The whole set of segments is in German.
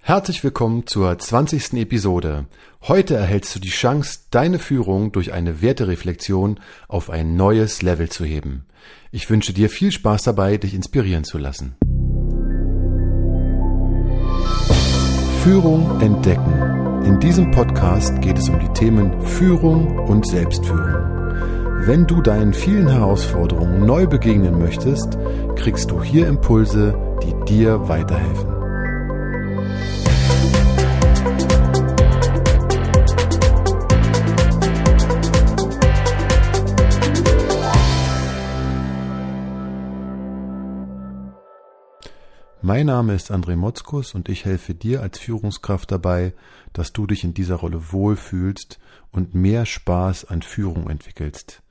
Herzlich willkommen zur 20. Episode. Heute erhältst du die Chance, deine Führung durch eine Wertereflexion auf ein neues Level zu heben. Ich wünsche dir viel Spaß dabei, dich inspirieren zu lassen. Führung entdecken. In diesem Podcast geht es um die Themen Führung und Selbstführung. Wenn du deinen vielen Herausforderungen neu begegnen möchtest, kriegst du hier Impulse, die dir weiterhelfen. Mein Name ist André Motzkus und ich helfe dir als Führungskraft dabei, dass du dich in dieser Rolle wohlfühlst und mehr Spaß an Führung entwickelst.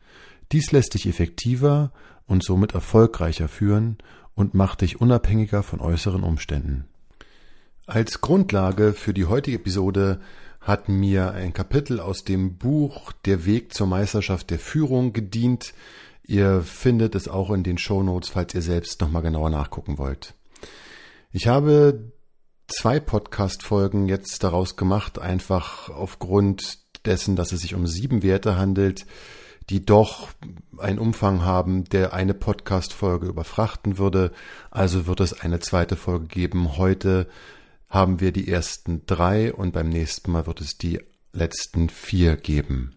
Dies lässt dich effektiver und somit erfolgreicher führen und macht dich unabhängiger von äußeren Umständen. Als Grundlage für die heutige Episode hat mir ein Kapitel aus dem Buch Der Weg zur Meisterschaft der Führung gedient. Ihr findet es auch in den Show Notes, falls ihr selbst nochmal genauer nachgucken wollt. Ich habe zwei Podcast-Folgen jetzt daraus gemacht, einfach aufgrund dessen, dass es sich um sieben Werte handelt, die doch einen Umfang haben, der eine Podcast-Folge überfrachten würde. Also wird es eine zweite Folge geben. Heute haben wir die ersten drei und beim nächsten Mal wird es die letzten vier geben.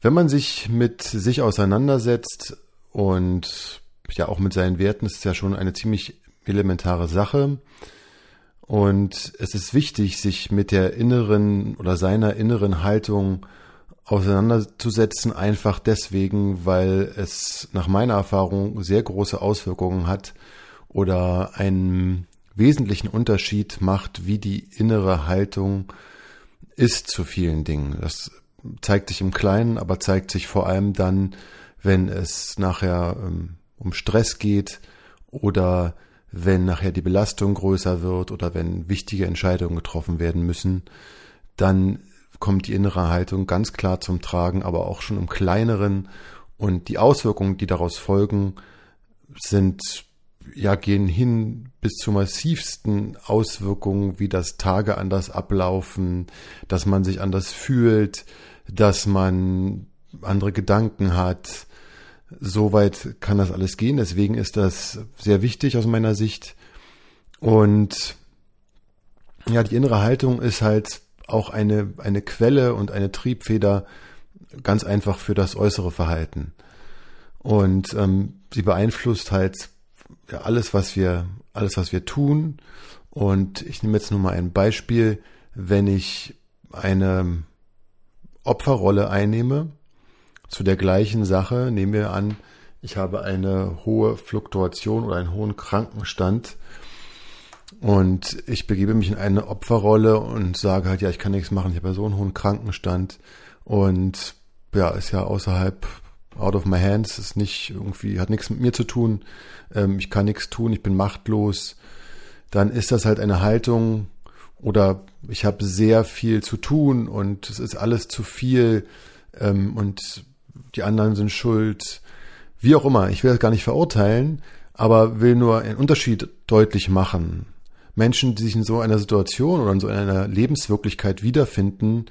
Wenn man sich mit sich auseinandersetzt und ja auch mit seinen Werten ist ja schon eine ziemlich elementare Sache. Und es ist wichtig, sich mit der inneren oder seiner inneren Haltung auseinanderzusetzen, einfach deswegen, weil es nach meiner Erfahrung sehr große Auswirkungen hat oder einen wesentlichen Unterschied macht, wie die innere Haltung ist zu vielen Dingen. Das zeigt sich im Kleinen, aber zeigt sich vor allem dann, wenn es nachher ähm, um Stress geht oder wenn nachher die Belastung größer wird oder wenn wichtige Entscheidungen getroffen werden müssen, dann kommt die innere Haltung ganz klar zum Tragen, aber auch schon im kleineren und die Auswirkungen, die daraus folgen, sind ja gehen hin bis zu massivsten Auswirkungen, wie das Tage anders ablaufen, dass man sich anders fühlt, dass man andere Gedanken hat, Soweit kann das alles gehen. Deswegen ist das sehr wichtig aus meiner Sicht. Und ja, die innere Haltung ist halt auch eine, eine Quelle und eine Triebfeder ganz einfach für das äußere Verhalten. Und ähm, sie beeinflusst halt ja, alles, was wir, alles, was wir tun. Und ich nehme jetzt nur mal ein Beispiel, wenn ich eine Opferrolle einnehme, zu der gleichen Sache nehmen wir an, ich habe eine hohe Fluktuation oder einen hohen Krankenstand und ich begebe mich in eine Opferrolle und sage halt, ja, ich kann nichts machen, ich habe ja so einen hohen Krankenstand und ja, ist ja außerhalb out of my hands, ist nicht irgendwie, hat nichts mit mir zu tun, ähm, ich kann nichts tun, ich bin machtlos, dann ist das halt eine Haltung oder ich habe sehr viel zu tun und es ist alles zu viel ähm, und die anderen sind schuld, wie auch immer. Ich will das gar nicht verurteilen, aber will nur einen Unterschied deutlich machen. Menschen, die sich in so einer Situation oder in so einer Lebenswirklichkeit wiederfinden,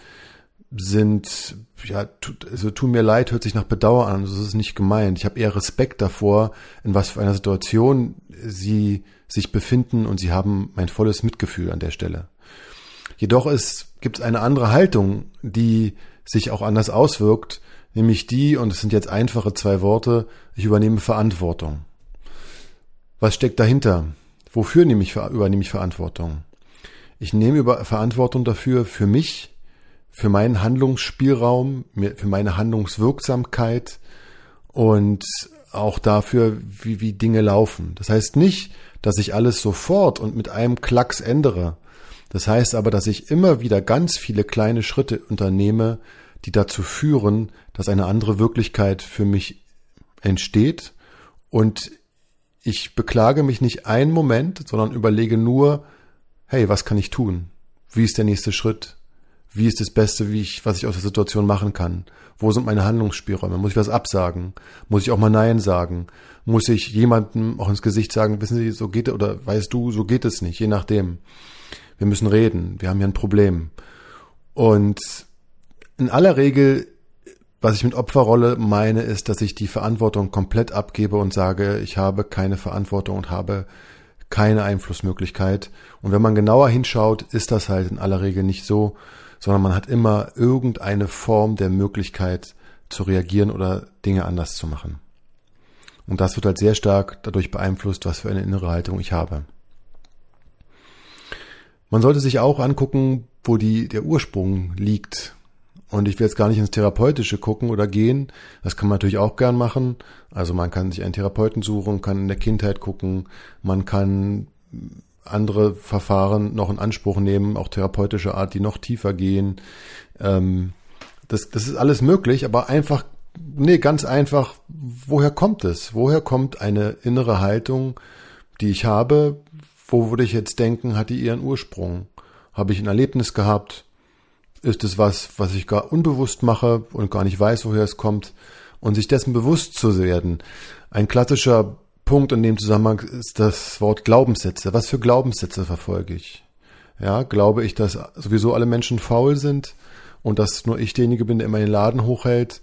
sind, ja, tut, also tun mir leid, hört sich nach Bedauer an, das ist nicht gemeint. Ich habe eher Respekt davor, in was für einer Situation sie sich befinden und sie haben mein volles Mitgefühl an der Stelle. Jedoch gibt es eine andere Haltung, die sich auch anders auswirkt, nämlich die, und es sind jetzt einfache zwei Worte, ich übernehme Verantwortung. Was steckt dahinter? Wofür nehme ich, übernehme ich Verantwortung? Ich nehme über Verantwortung dafür, für mich, für meinen Handlungsspielraum, für meine Handlungswirksamkeit und auch dafür, wie, wie Dinge laufen. Das heißt nicht, dass ich alles sofort und mit einem Klacks ändere. Das heißt aber, dass ich immer wieder ganz viele kleine Schritte unternehme, die dazu führen, dass eine andere Wirklichkeit für mich entsteht und ich beklage mich nicht einen Moment, sondern überlege nur, hey, was kann ich tun? Wie ist der nächste Schritt? Wie ist das Beste, wie ich, was ich aus der Situation machen kann? Wo sind meine Handlungsspielräume? Muss ich was absagen? Muss ich auch mal Nein sagen? Muss ich jemandem auch ins Gesicht sagen, wissen Sie, so geht oder weißt du, so geht es nicht, je nachdem. Wir müssen reden, wir haben hier ein Problem. Und in aller Regel, was ich mit Opferrolle meine, ist, dass ich die Verantwortung komplett abgebe und sage, ich habe keine Verantwortung und habe keine Einflussmöglichkeit. Und wenn man genauer hinschaut, ist das halt in aller Regel nicht so, sondern man hat immer irgendeine Form der Möglichkeit zu reagieren oder Dinge anders zu machen. Und das wird halt sehr stark dadurch beeinflusst, was für eine innere Haltung ich habe. Man sollte sich auch angucken, wo die, der Ursprung liegt. Und ich will jetzt gar nicht ins Therapeutische gucken oder gehen. Das kann man natürlich auch gern machen. Also man kann sich einen Therapeuten suchen, kann in der Kindheit gucken, man kann andere Verfahren noch in Anspruch nehmen, auch therapeutische Art, die noch tiefer gehen. Ähm, das, das ist alles möglich, aber einfach, nee, ganz einfach, woher kommt es? Woher kommt eine innere Haltung, die ich habe? Wo würde ich jetzt denken, hat die ihren Ursprung? Habe ich ein Erlebnis gehabt? Ist es was, was ich gar unbewusst mache und gar nicht weiß, woher es kommt? Und sich dessen bewusst zu werden. Ein klassischer Punkt in dem Zusammenhang ist das Wort Glaubenssätze. Was für Glaubenssätze verfolge ich? Ja, glaube ich, dass sowieso alle Menschen faul sind und dass nur ich derjenige bin, der immer den Laden hochhält?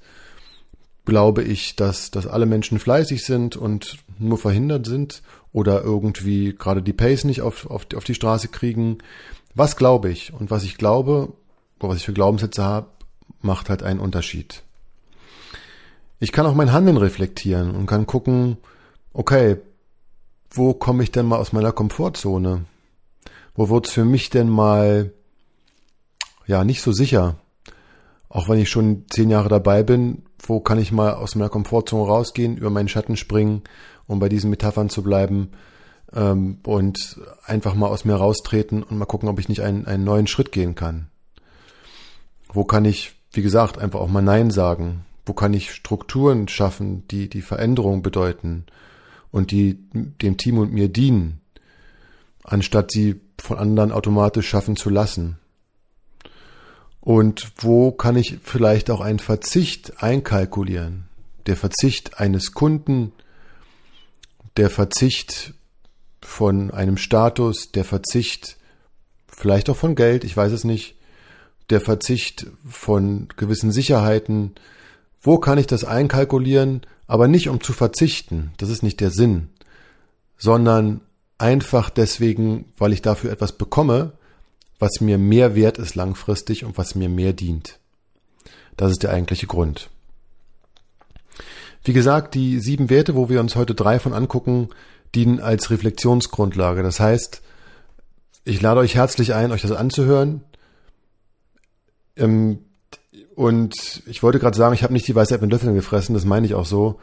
Glaube ich, dass, dass alle Menschen fleißig sind und nur verhindert sind oder irgendwie gerade die Pace nicht auf, auf, auf die Straße kriegen? Was glaube ich? Und was ich glaube, was ich für Glaubenssätze habe, macht halt einen Unterschied. Ich kann auch mein Handeln reflektieren und kann gucken, okay, wo komme ich denn mal aus meiner Komfortzone? Wo wird's für mich denn mal, ja, nicht so sicher? Auch wenn ich schon zehn Jahre dabei bin, wo kann ich mal aus meiner Komfortzone rausgehen, über meinen Schatten springen, um bei diesen Metaphern zu bleiben ähm, und einfach mal aus mir raustreten und mal gucken, ob ich nicht einen, einen neuen Schritt gehen kann. Wo kann ich, wie gesagt, einfach auch mal Nein sagen? Wo kann ich Strukturen schaffen, die die Veränderung bedeuten? Und die dem Team und mir dienen, anstatt sie von anderen automatisch schaffen zu lassen. Und wo kann ich vielleicht auch einen Verzicht einkalkulieren? Der Verzicht eines Kunden, der Verzicht von einem Status, der Verzicht vielleicht auch von Geld, ich weiß es nicht, der Verzicht von gewissen Sicherheiten. Wo kann ich das einkalkulieren, aber nicht um zu verzichten, das ist nicht der Sinn, sondern einfach deswegen, weil ich dafür etwas bekomme, was mir mehr wert ist langfristig und was mir mehr dient. Das ist der eigentliche Grund. Wie gesagt, die sieben Werte, wo wir uns heute drei von angucken, dienen als Reflexionsgrundlage. Das heißt, ich lade euch herzlich ein, euch das anzuhören. Ähm, und ich wollte gerade sagen, ich habe nicht die Weisheit mit Löffeln gefressen, das meine ich auch so,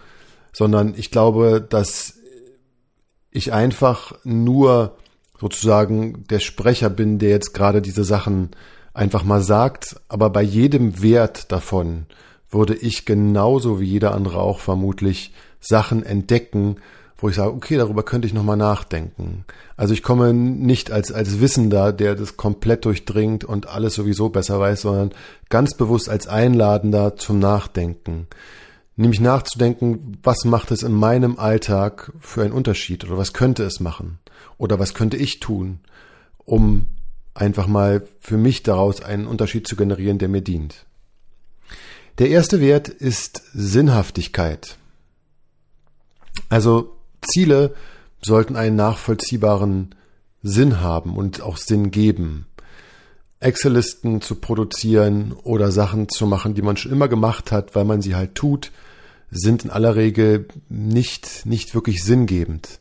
sondern ich glaube, dass ich einfach nur sozusagen der Sprecher bin, der jetzt gerade diese Sachen einfach mal sagt, aber bei jedem Wert davon würde ich genauso wie jeder andere auch vermutlich Sachen entdecken, wo ich sage, okay, darüber könnte ich nochmal nachdenken. Also ich komme nicht als, als Wissender, der das komplett durchdringt und alles sowieso besser weiß, sondern ganz bewusst als Einladender zum Nachdenken. Nämlich nachzudenken, was macht es in meinem Alltag für einen Unterschied oder was könnte es machen oder was könnte ich tun, um einfach mal für mich daraus einen Unterschied zu generieren, der mir dient. Der erste Wert ist Sinnhaftigkeit. Also Ziele sollten einen nachvollziehbaren Sinn haben und auch Sinn geben. Excel-Listen zu produzieren oder Sachen zu machen, die man schon immer gemacht hat, weil man sie halt tut, sind in aller Regel nicht, nicht wirklich sinngebend.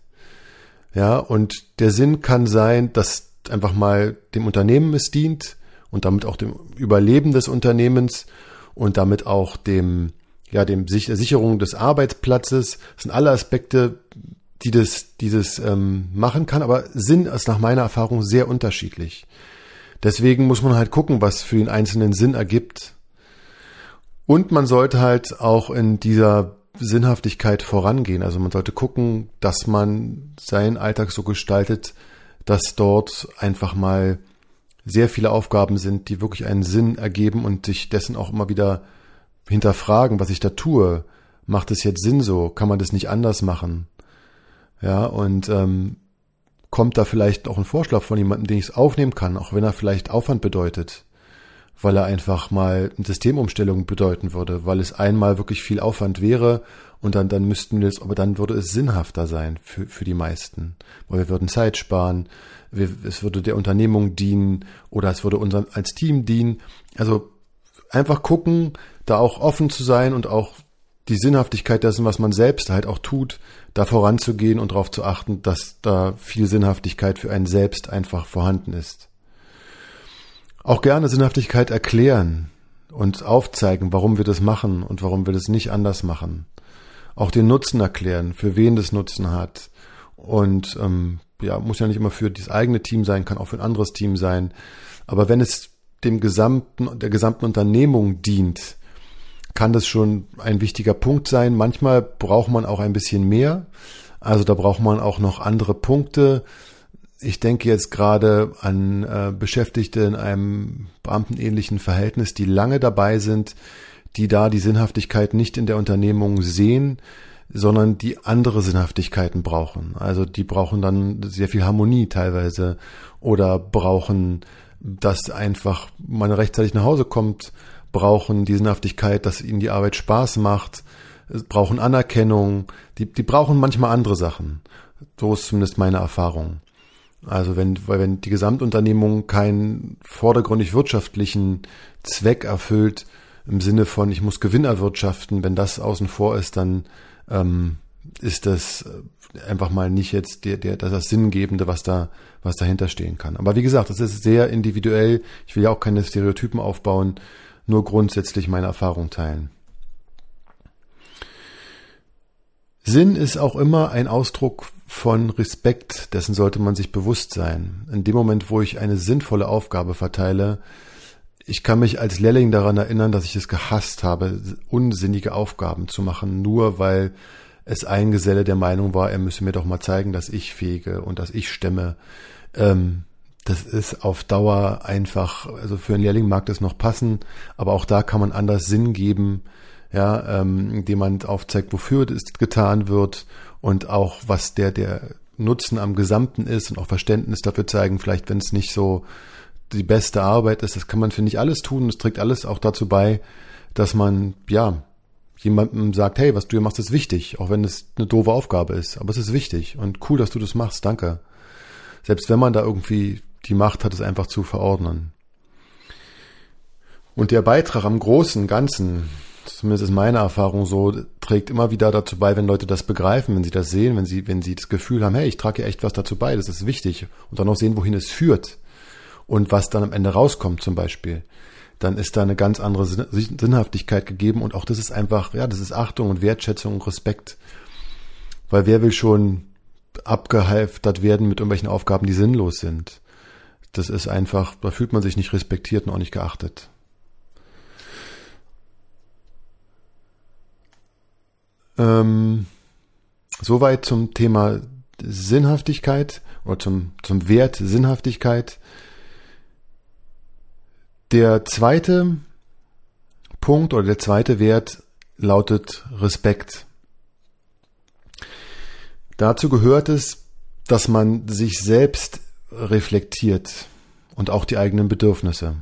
Ja, und der Sinn kann sein, dass einfach mal dem Unternehmen es dient und damit auch dem Überleben des Unternehmens und damit auch dem, ja, dem Sicherung des Arbeitsplatzes. Das sind alle Aspekte, die das, dieses ähm, machen kann, aber Sinn ist nach meiner Erfahrung sehr unterschiedlich. Deswegen muss man halt gucken, was für den einzelnen Sinn ergibt. Und man sollte halt auch in dieser Sinnhaftigkeit vorangehen. Also man sollte gucken, dass man seinen Alltag so gestaltet, dass dort einfach mal sehr viele Aufgaben sind, die wirklich einen Sinn ergeben und sich dessen auch immer wieder hinterfragen, was ich da tue. Macht es jetzt Sinn so? Kann man das nicht anders machen? Ja, und ähm, kommt da vielleicht auch ein Vorschlag von jemandem, den ich es aufnehmen kann, auch wenn er vielleicht Aufwand bedeutet, weil er einfach mal eine Systemumstellung bedeuten würde, weil es einmal wirklich viel Aufwand wäre und dann, dann müssten wir es, aber dann würde es sinnhafter sein für, für die meisten, weil wir würden Zeit sparen, wir, es würde der Unternehmung dienen oder es würde uns als Team dienen. Also einfach gucken, da auch offen zu sein und auch die Sinnhaftigkeit dessen, was man selbst halt auch tut, da voranzugehen und darauf zu achten, dass da viel Sinnhaftigkeit für einen selbst einfach vorhanden ist. Auch gerne Sinnhaftigkeit erklären und aufzeigen, warum wir das machen und warum wir das nicht anders machen. Auch den Nutzen erklären, für wen das Nutzen hat. Und ähm, ja, muss ja nicht immer für das eigene Team sein, kann auch für ein anderes Team sein. Aber wenn es dem gesamten, der gesamten Unternehmung dient, kann das schon ein wichtiger Punkt sein. Manchmal braucht man auch ein bisschen mehr. Also da braucht man auch noch andere Punkte. Ich denke jetzt gerade an äh, Beschäftigte in einem beamtenähnlichen Verhältnis, die lange dabei sind, die da die Sinnhaftigkeit nicht in der Unternehmung sehen, sondern die andere Sinnhaftigkeiten brauchen. Also die brauchen dann sehr viel Harmonie teilweise oder brauchen, dass einfach man rechtzeitig nach Hause kommt, brauchen die Sinnhaftigkeit, dass ihnen die Arbeit Spaß macht, brauchen Anerkennung, die, die brauchen manchmal andere Sachen. So ist zumindest meine Erfahrung. Also wenn, weil wenn die Gesamtunternehmung keinen vordergründig wirtschaftlichen Zweck erfüllt, im Sinne von, ich muss Gewinn erwirtschaften, wenn das außen vor ist, dann ähm, ist das einfach mal nicht jetzt der, der, das Sinngebende, was da, was dahinter stehen kann. Aber wie gesagt, das ist sehr individuell. Ich will ja auch keine Stereotypen aufbauen, nur grundsätzlich meine Erfahrung teilen. Sinn ist auch immer ein Ausdruck von Respekt, dessen sollte man sich bewusst sein. In dem Moment, wo ich eine sinnvolle Aufgabe verteile, ich kann mich als Lehrling daran erinnern, dass ich es gehasst habe, unsinnige Aufgaben zu machen, nur weil es ein Geselle der Meinung war, er müsse mir doch mal zeigen, dass ich fege und dass ich stemme. Ähm, das ist auf Dauer einfach, also für einen Lehrling mag das noch passen, aber auch da kann man anders Sinn geben, ja, ähm, indem man aufzeigt, wofür es getan wird und auch was der, der Nutzen am Gesamten ist und auch Verständnis dafür zeigen, vielleicht wenn es nicht so die beste Arbeit ist. Das kann man, finde ich, alles tun. Es trägt alles auch dazu bei, dass man, ja, jemandem sagt, hey, was du hier machst, ist wichtig, auch wenn es eine doofe Aufgabe ist. Aber es ist wichtig und cool, dass du das machst. Danke. Selbst wenn man da irgendwie die Macht hat, es einfach zu verordnen. Und der Beitrag am großen Ganzen, zumindest ist meine Erfahrung so, trägt immer wieder dazu bei, wenn Leute das begreifen, wenn sie das sehen, wenn sie, wenn sie das Gefühl haben, hey, ich trage echt was dazu bei, das ist wichtig. Und dann auch sehen, wohin es führt und was dann am Ende rauskommt zum Beispiel, dann ist da eine ganz andere Sinnhaftigkeit gegeben und auch das ist einfach, ja, das ist Achtung und Wertschätzung und Respekt. Weil wer will schon abgehalftert werden mit irgendwelchen Aufgaben, die sinnlos sind? Das ist einfach, da fühlt man sich nicht respektiert und auch nicht geachtet. Ähm, soweit zum Thema Sinnhaftigkeit oder zum, zum Wert Sinnhaftigkeit. Der zweite Punkt oder der zweite Wert lautet Respekt. Dazu gehört es, dass man sich selbst reflektiert und auch die eigenen Bedürfnisse.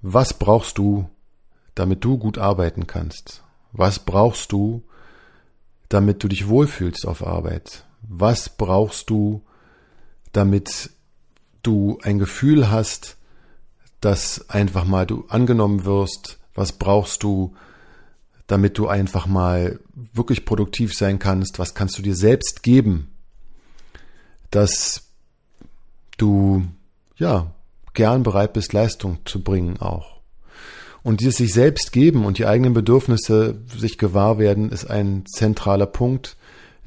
Was brauchst du, damit du gut arbeiten kannst? Was brauchst du, damit du dich wohlfühlst auf Arbeit? Was brauchst du, damit du ein Gefühl hast, dass einfach mal du angenommen wirst, was brauchst du, damit du einfach mal wirklich produktiv sein kannst, was kannst du dir selbst geben, dass du ja gern bereit bist, Leistung zu bringen auch. Und dieses sich selbst geben und die eigenen Bedürfnisse sich gewahr werden, ist ein zentraler Punkt,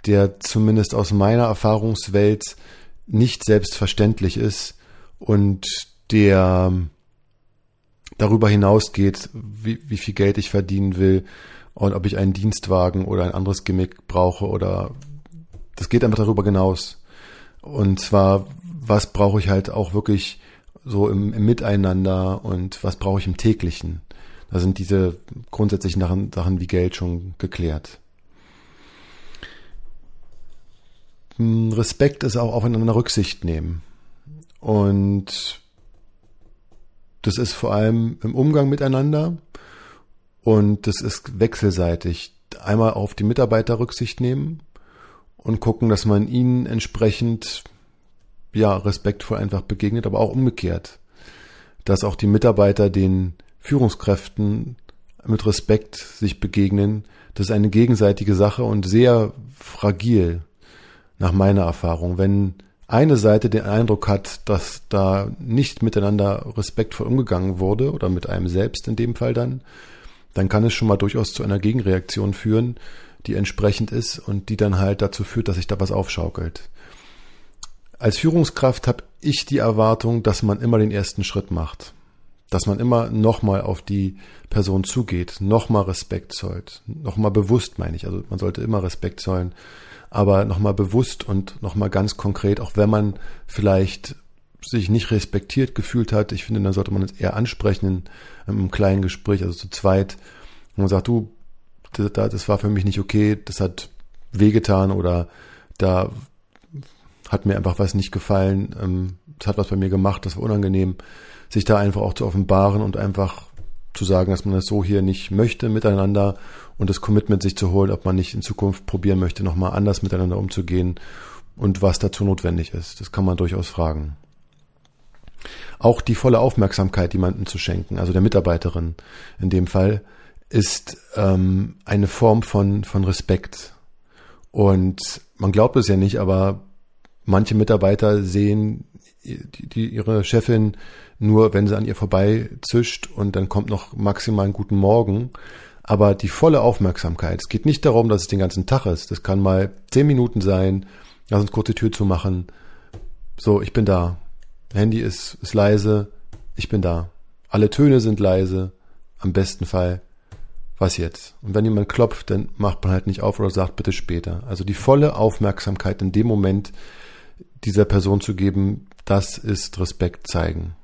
der zumindest aus meiner Erfahrungswelt nicht selbstverständlich ist und der darüber hinausgeht, wie, wie viel Geld ich verdienen will und ob ich einen Dienstwagen oder ein anderes Gimmick brauche oder das geht einfach darüber hinaus. Und zwar, was brauche ich halt auch wirklich so im, im Miteinander und was brauche ich im täglichen. Da sind diese grundsätzlichen Sachen, wie Geld schon geklärt. Hm, Respekt ist auch aufeinander Rücksicht nehmen. Und das ist vor allem im Umgang miteinander und das ist wechselseitig. Einmal auf die Mitarbeiter Rücksicht nehmen und gucken, dass man ihnen entsprechend ja respektvoll einfach begegnet, aber auch umgekehrt, dass auch die Mitarbeiter den Führungskräften mit Respekt sich begegnen. Das ist eine gegenseitige Sache und sehr fragil nach meiner Erfahrung. Wenn eine Seite den Eindruck hat, dass da nicht miteinander respektvoll umgegangen wurde oder mit einem selbst in dem Fall dann, dann kann es schon mal durchaus zu einer Gegenreaktion führen, die entsprechend ist und die dann halt dazu führt, dass sich da was aufschaukelt. Als Führungskraft habe ich die Erwartung, dass man immer den ersten Schritt macht. Dass man immer nochmal auf die Person zugeht, nochmal Respekt zollt. Nochmal bewusst meine ich. Also man sollte immer Respekt zollen. Aber nochmal bewusst und nochmal ganz konkret, auch wenn man vielleicht sich nicht respektiert gefühlt hat, ich finde, dann sollte man es eher ansprechen in einem kleinen Gespräch, also zu zweit. Und man sagt, du, das war für mich nicht okay, das hat wehgetan oder da hat mir einfach was nicht gefallen, ähm, das hat was bei mir gemacht, das war unangenehm, sich da einfach auch zu offenbaren und einfach zu sagen, dass man das so hier nicht möchte miteinander und das Commitment sich zu holen, ob man nicht in Zukunft probieren möchte, nochmal anders miteinander umzugehen und was dazu notwendig ist. Das kann man durchaus fragen. Auch die volle Aufmerksamkeit jemandem zu schenken, also der Mitarbeiterin in dem Fall, ist ähm, eine Form von, von Respekt. Und man glaubt es ja nicht, aber manche Mitarbeiter sehen die, die, ihre Chefin nur, wenn sie an ihr vorbei zischt und dann kommt noch maximal einen guten Morgen. Aber die volle Aufmerksamkeit, es geht nicht darum, dass es den ganzen Tag ist. Das kann mal zehn Minuten sein, lass uns kurz die Tür zu machen. So, ich bin da. Handy ist, ist leise, ich bin da. Alle Töne sind leise, am besten Fall was jetzt? Und wenn jemand klopft, dann macht man halt nicht auf oder sagt bitte später. Also die volle Aufmerksamkeit in dem Moment dieser Person zu geben, das ist Respekt zeigen.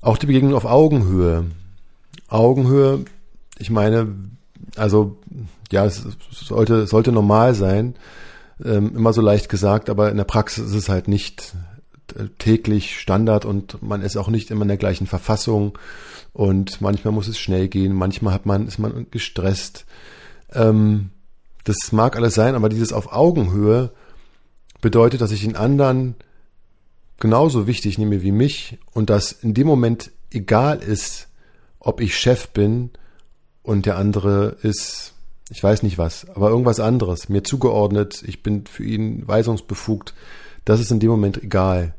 Auch die Begegnung auf Augenhöhe. Augenhöhe, ich meine, also ja, es sollte, sollte normal sein, ähm, immer so leicht gesagt, aber in der Praxis ist es halt nicht äh, täglich Standard und man ist auch nicht immer in der gleichen Verfassung und manchmal muss es schnell gehen, manchmal hat man, ist man gestresst. Ähm, das mag alles sein, aber dieses auf Augenhöhe bedeutet, dass ich den anderen genauso wichtig nehme wie mich und dass in dem Moment egal ist, ob ich Chef bin und der andere ist, ich weiß nicht was, aber irgendwas anderes, mir zugeordnet, ich bin für ihn weisungsbefugt, das ist in dem Moment egal.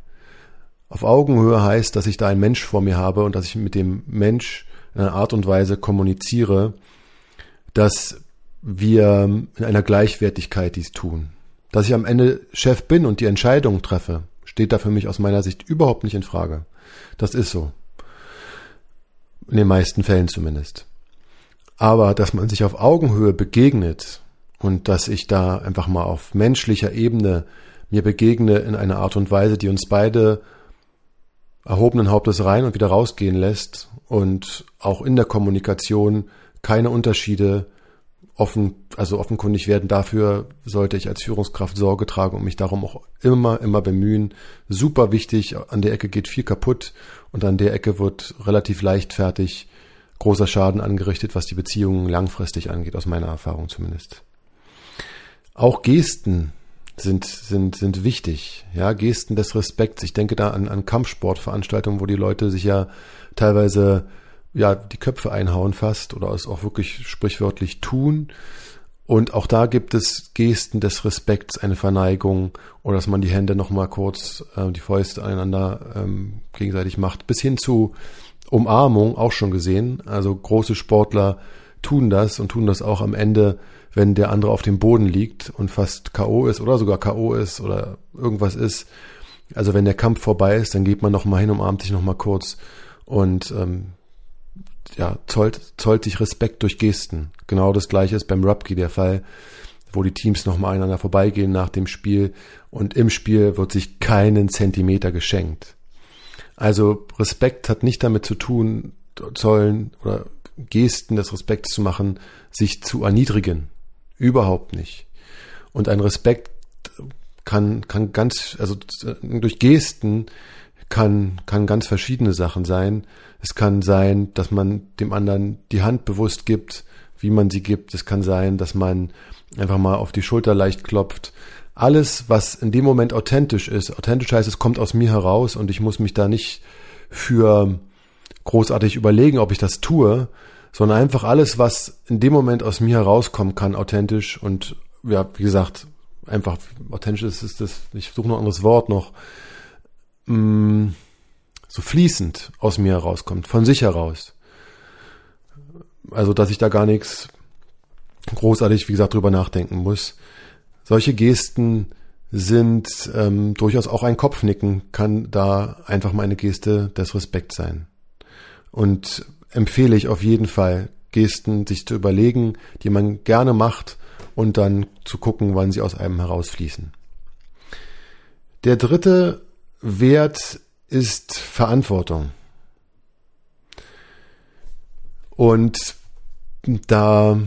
Auf Augenhöhe heißt, dass ich da einen Mensch vor mir habe und dass ich mit dem Mensch in einer Art und Weise kommuniziere, dass wir in einer Gleichwertigkeit dies tun. Dass ich am Ende Chef bin und die Entscheidung treffe, steht da für mich aus meiner Sicht überhaupt nicht in Frage. Das ist so. In den meisten Fällen zumindest. Aber dass man sich auf Augenhöhe begegnet und dass ich da einfach mal auf menschlicher Ebene mir begegne in einer Art und Weise, die uns beide erhobenen Hauptes rein und wieder rausgehen lässt und auch in der Kommunikation keine Unterschiede offen, also offenkundig werden. Dafür sollte ich als Führungskraft Sorge tragen und mich darum auch immer, immer bemühen. Super wichtig. An der Ecke geht viel kaputt und an der Ecke wird relativ leichtfertig großer Schaden angerichtet, was die Beziehungen langfristig angeht, aus meiner Erfahrung zumindest. Auch Gesten sind, sind, sind wichtig. Ja, Gesten des Respekts. Ich denke da an, an Kampfsportveranstaltungen, wo die Leute sich ja teilweise ja die Köpfe einhauen fast oder es auch wirklich sprichwörtlich tun. Und auch da gibt es Gesten des Respekts, eine Verneigung oder dass man die Hände nochmal kurz, äh, die Fäuste aneinander ähm, gegenseitig macht, bis hin zu Umarmung auch schon gesehen. Also große Sportler tun das und tun das auch am Ende wenn der andere auf dem Boden liegt und fast K.O. ist oder sogar K.O. ist oder irgendwas ist. Also wenn der Kampf vorbei ist, dann geht man noch mal hin, umarmt sich noch mal kurz und ähm, ja, zollt, zollt sich Respekt durch Gesten. Genau das gleiche ist beim Rugby der Fall, wo die Teams noch mal einander vorbeigehen nach dem Spiel und im Spiel wird sich keinen Zentimeter geschenkt. Also Respekt hat nicht damit zu tun, sollen oder Gesten des Respekts zu machen, sich zu erniedrigen. Überhaupt nicht. Und ein Respekt kann, kann ganz, also durch Gesten kann, kann ganz verschiedene Sachen sein. Es kann sein, dass man dem anderen die Hand bewusst gibt, wie man sie gibt. Es kann sein, dass man einfach mal auf die Schulter leicht klopft. Alles, was in dem Moment authentisch ist, authentisch heißt, es kommt aus mir heraus und ich muss mich da nicht für großartig überlegen, ob ich das tue, sondern einfach alles, was in dem Moment aus mir herauskommen kann, authentisch und ja, wie gesagt, einfach authentisch ist, ist das, ich suche noch ein anderes Wort noch, mm, so fließend aus mir herauskommt, von sich heraus. Also, dass ich da gar nichts großartig, wie gesagt, drüber nachdenken muss. Solche Gesten sind ähm, durchaus auch ein Kopfnicken, kann da einfach mal eine Geste des Respekts sein. Und empfehle ich auf jeden Fall, Gesten sich zu überlegen, die man gerne macht und dann zu gucken, wann sie aus einem herausfließen. Der dritte Wert ist Verantwortung. Und da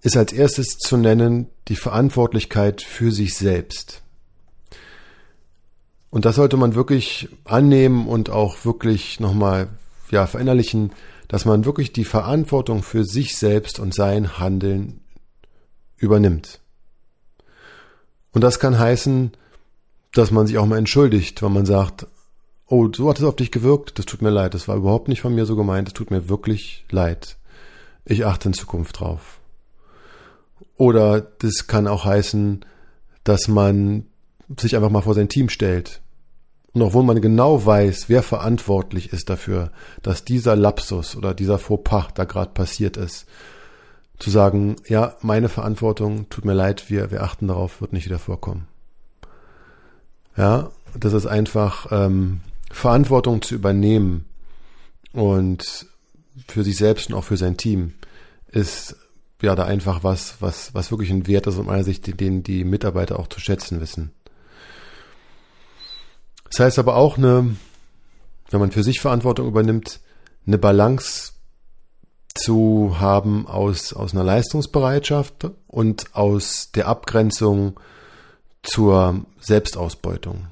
ist als erstes zu nennen die Verantwortlichkeit für sich selbst. Und das sollte man wirklich annehmen und auch wirklich nochmal ja, verinnerlichen, dass man wirklich die Verantwortung für sich selbst und sein Handeln übernimmt. Und das kann heißen, dass man sich auch mal entschuldigt, wenn man sagt, oh, so hat es auf dich gewirkt, das tut mir leid, das war überhaupt nicht von mir so gemeint, es tut mir wirklich leid. Ich achte in Zukunft drauf. Oder das kann auch heißen, dass man sich einfach mal vor sein Team stellt. Und obwohl man genau weiß, wer verantwortlich ist dafür, dass dieser Lapsus oder dieser Fauxpas da gerade passiert ist, zu sagen, ja, meine Verantwortung, tut mir leid, wir, wir achten darauf, wird nicht wieder vorkommen. Ja, das ist einfach ähm, Verantwortung zu übernehmen und für sich selbst und auch für sein Team ist ja da einfach was, was, was wirklich ein Wert ist aus meiner Sicht, den die Mitarbeiter auch zu schätzen wissen. Das heißt aber auch eine, wenn man für sich Verantwortung übernimmt, eine Balance zu haben aus, aus einer Leistungsbereitschaft und aus der Abgrenzung zur Selbstausbeutung.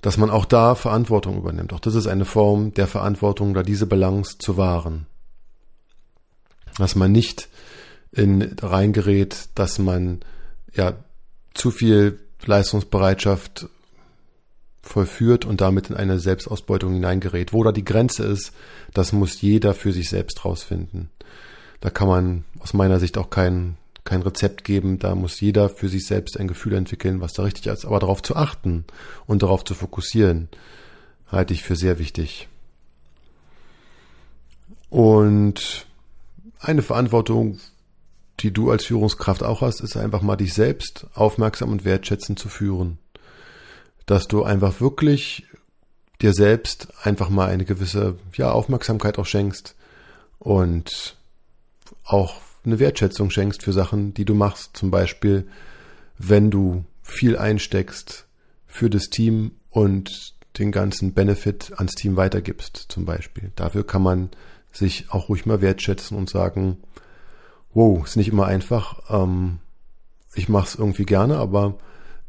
Dass man auch da Verantwortung übernimmt. Auch das ist eine Form der Verantwortung, da diese Balance zu wahren. Dass man nicht in reingerät, dass man ja zu viel Leistungsbereitschaft vollführt und damit in eine Selbstausbeutung hineingerät. Wo da die Grenze ist, das muss jeder für sich selbst rausfinden. Da kann man aus meiner Sicht auch kein, kein Rezept geben. Da muss jeder für sich selbst ein Gefühl entwickeln, was da richtig ist. Aber darauf zu achten und darauf zu fokussieren, halte ich für sehr wichtig. Und eine Verantwortung, die du als Führungskraft auch hast, ist einfach mal dich selbst aufmerksam und wertschätzend zu führen dass du einfach wirklich dir selbst einfach mal eine gewisse ja, Aufmerksamkeit auch schenkst und auch eine Wertschätzung schenkst für Sachen, die du machst. Zum Beispiel, wenn du viel einsteckst für das Team und den ganzen Benefit ans Team weitergibst, zum Beispiel. Dafür kann man sich auch ruhig mal wertschätzen und sagen, wow, ist nicht immer einfach. Ähm, ich mache es irgendwie gerne, aber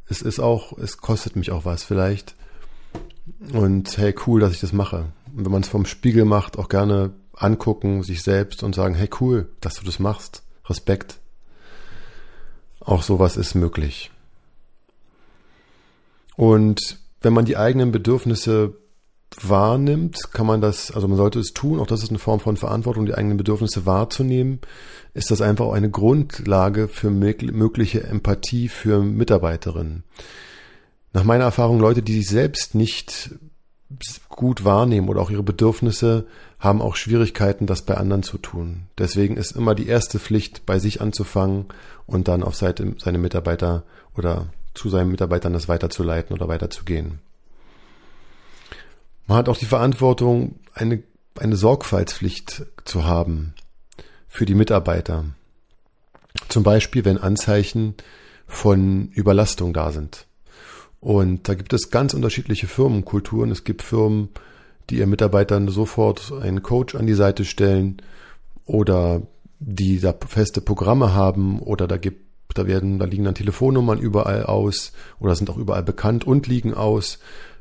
es ist auch, es kostet mich auch was vielleicht. Und hey, cool, dass ich das mache. Und wenn man es vom Spiegel macht, auch gerne angucken, sich selbst und sagen, hey, cool, dass du das machst. Respekt. Auch sowas ist möglich. Und wenn man die eigenen Bedürfnisse wahrnimmt, kann man das, also man sollte es tun, auch das ist eine Form von Verantwortung, die eigenen Bedürfnisse wahrzunehmen, ist das einfach auch eine Grundlage für mögliche Empathie für Mitarbeiterinnen. Nach meiner Erfahrung, Leute, die sich selbst nicht gut wahrnehmen oder auch ihre Bedürfnisse, haben auch Schwierigkeiten, das bei anderen zu tun. Deswegen ist immer die erste Pflicht, bei sich anzufangen und dann auf Seite seine Mitarbeiter oder zu seinen Mitarbeitern das weiterzuleiten oder weiterzugehen. Man hat auch die Verantwortung, eine, eine Sorgfaltspflicht zu haben für die Mitarbeiter. Zum Beispiel, wenn Anzeichen von Überlastung da sind. Und da gibt es ganz unterschiedliche Firmenkulturen. Es gibt Firmen, die ihren Mitarbeitern sofort einen Coach an die Seite stellen oder die da feste Programme haben oder da gibt da werden, da liegen dann Telefonnummern überall aus oder sind auch überall bekannt und liegen aus,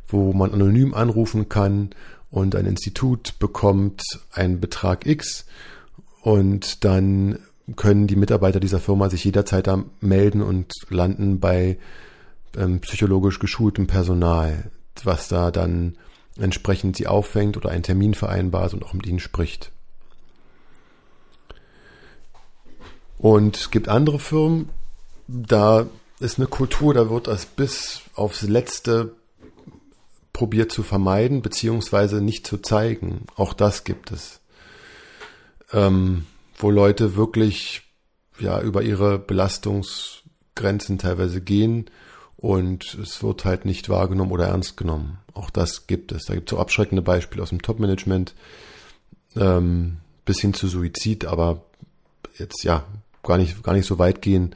wo man anonym anrufen kann und ein Institut bekommt einen Betrag X und dann können die Mitarbeiter dieser Firma sich jederzeit da melden und landen bei ähm, psychologisch geschultem Personal, was da dann entsprechend sie auffängt oder einen Termin vereinbart und auch mit ihnen spricht. Und es gibt andere Firmen, da ist eine Kultur, da wird das bis aufs Letzte probiert zu vermeiden, beziehungsweise nicht zu zeigen. Auch das gibt es. Ähm, wo Leute wirklich ja über ihre Belastungsgrenzen teilweise gehen und es wird halt nicht wahrgenommen oder ernst genommen. Auch das gibt es. Da gibt es so abschreckende Beispiele aus dem Top-Management ähm, bis hin zu Suizid, aber jetzt ja gar nicht gar nicht so weit gehen.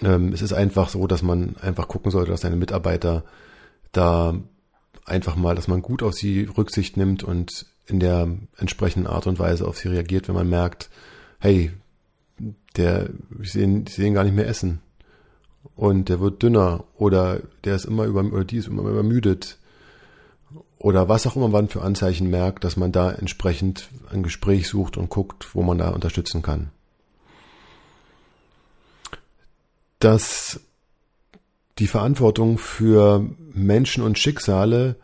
Ähm, es ist einfach so, dass man einfach gucken sollte, dass seine Mitarbeiter da einfach mal, dass man gut auf sie Rücksicht nimmt und in der entsprechenden Art und Weise auf sie reagiert, wenn man merkt, hey, der, ich sehe, ihn gar nicht mehr essen. Und der wird dünner oder der ist immer über, oder die ist immer übermüdet. Oder was auch immer man für Anzeichen merkt, dass man da entsprechend ein Gespräch sucht und guckt, wo man da unterstützen kann. dass die Verantwortung für Menschen und Schicksale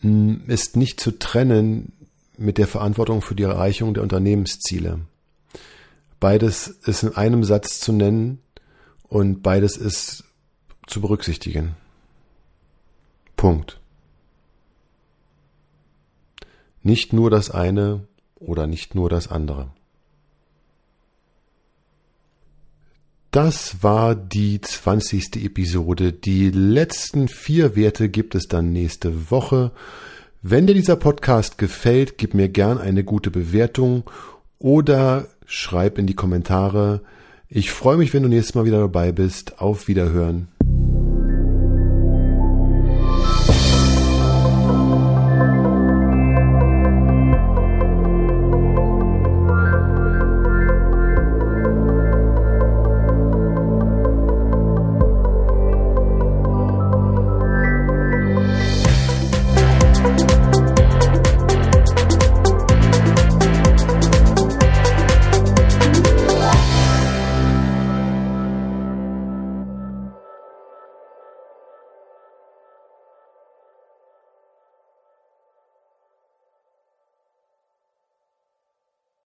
hm, ist nicht zu trennen mit der Verantwortung für die Erreichung der Unternehmensziele. Beides ist in einem Satz zu nennen und beides ist zu berücksichtigen. Punkt. Nicht nur das eine oder nicht nur das andere. Das war die 20. Episode. Die letzten vier Werte gibt es dann nächste Woche. Wenn dir dieser Podcast gefällt, gib mir gern eine gute Bewertung oder schreib in die Kommentare. Ich freue mich, wenn du nächstes Mal wieder dabei bist. Auf Wiederhören.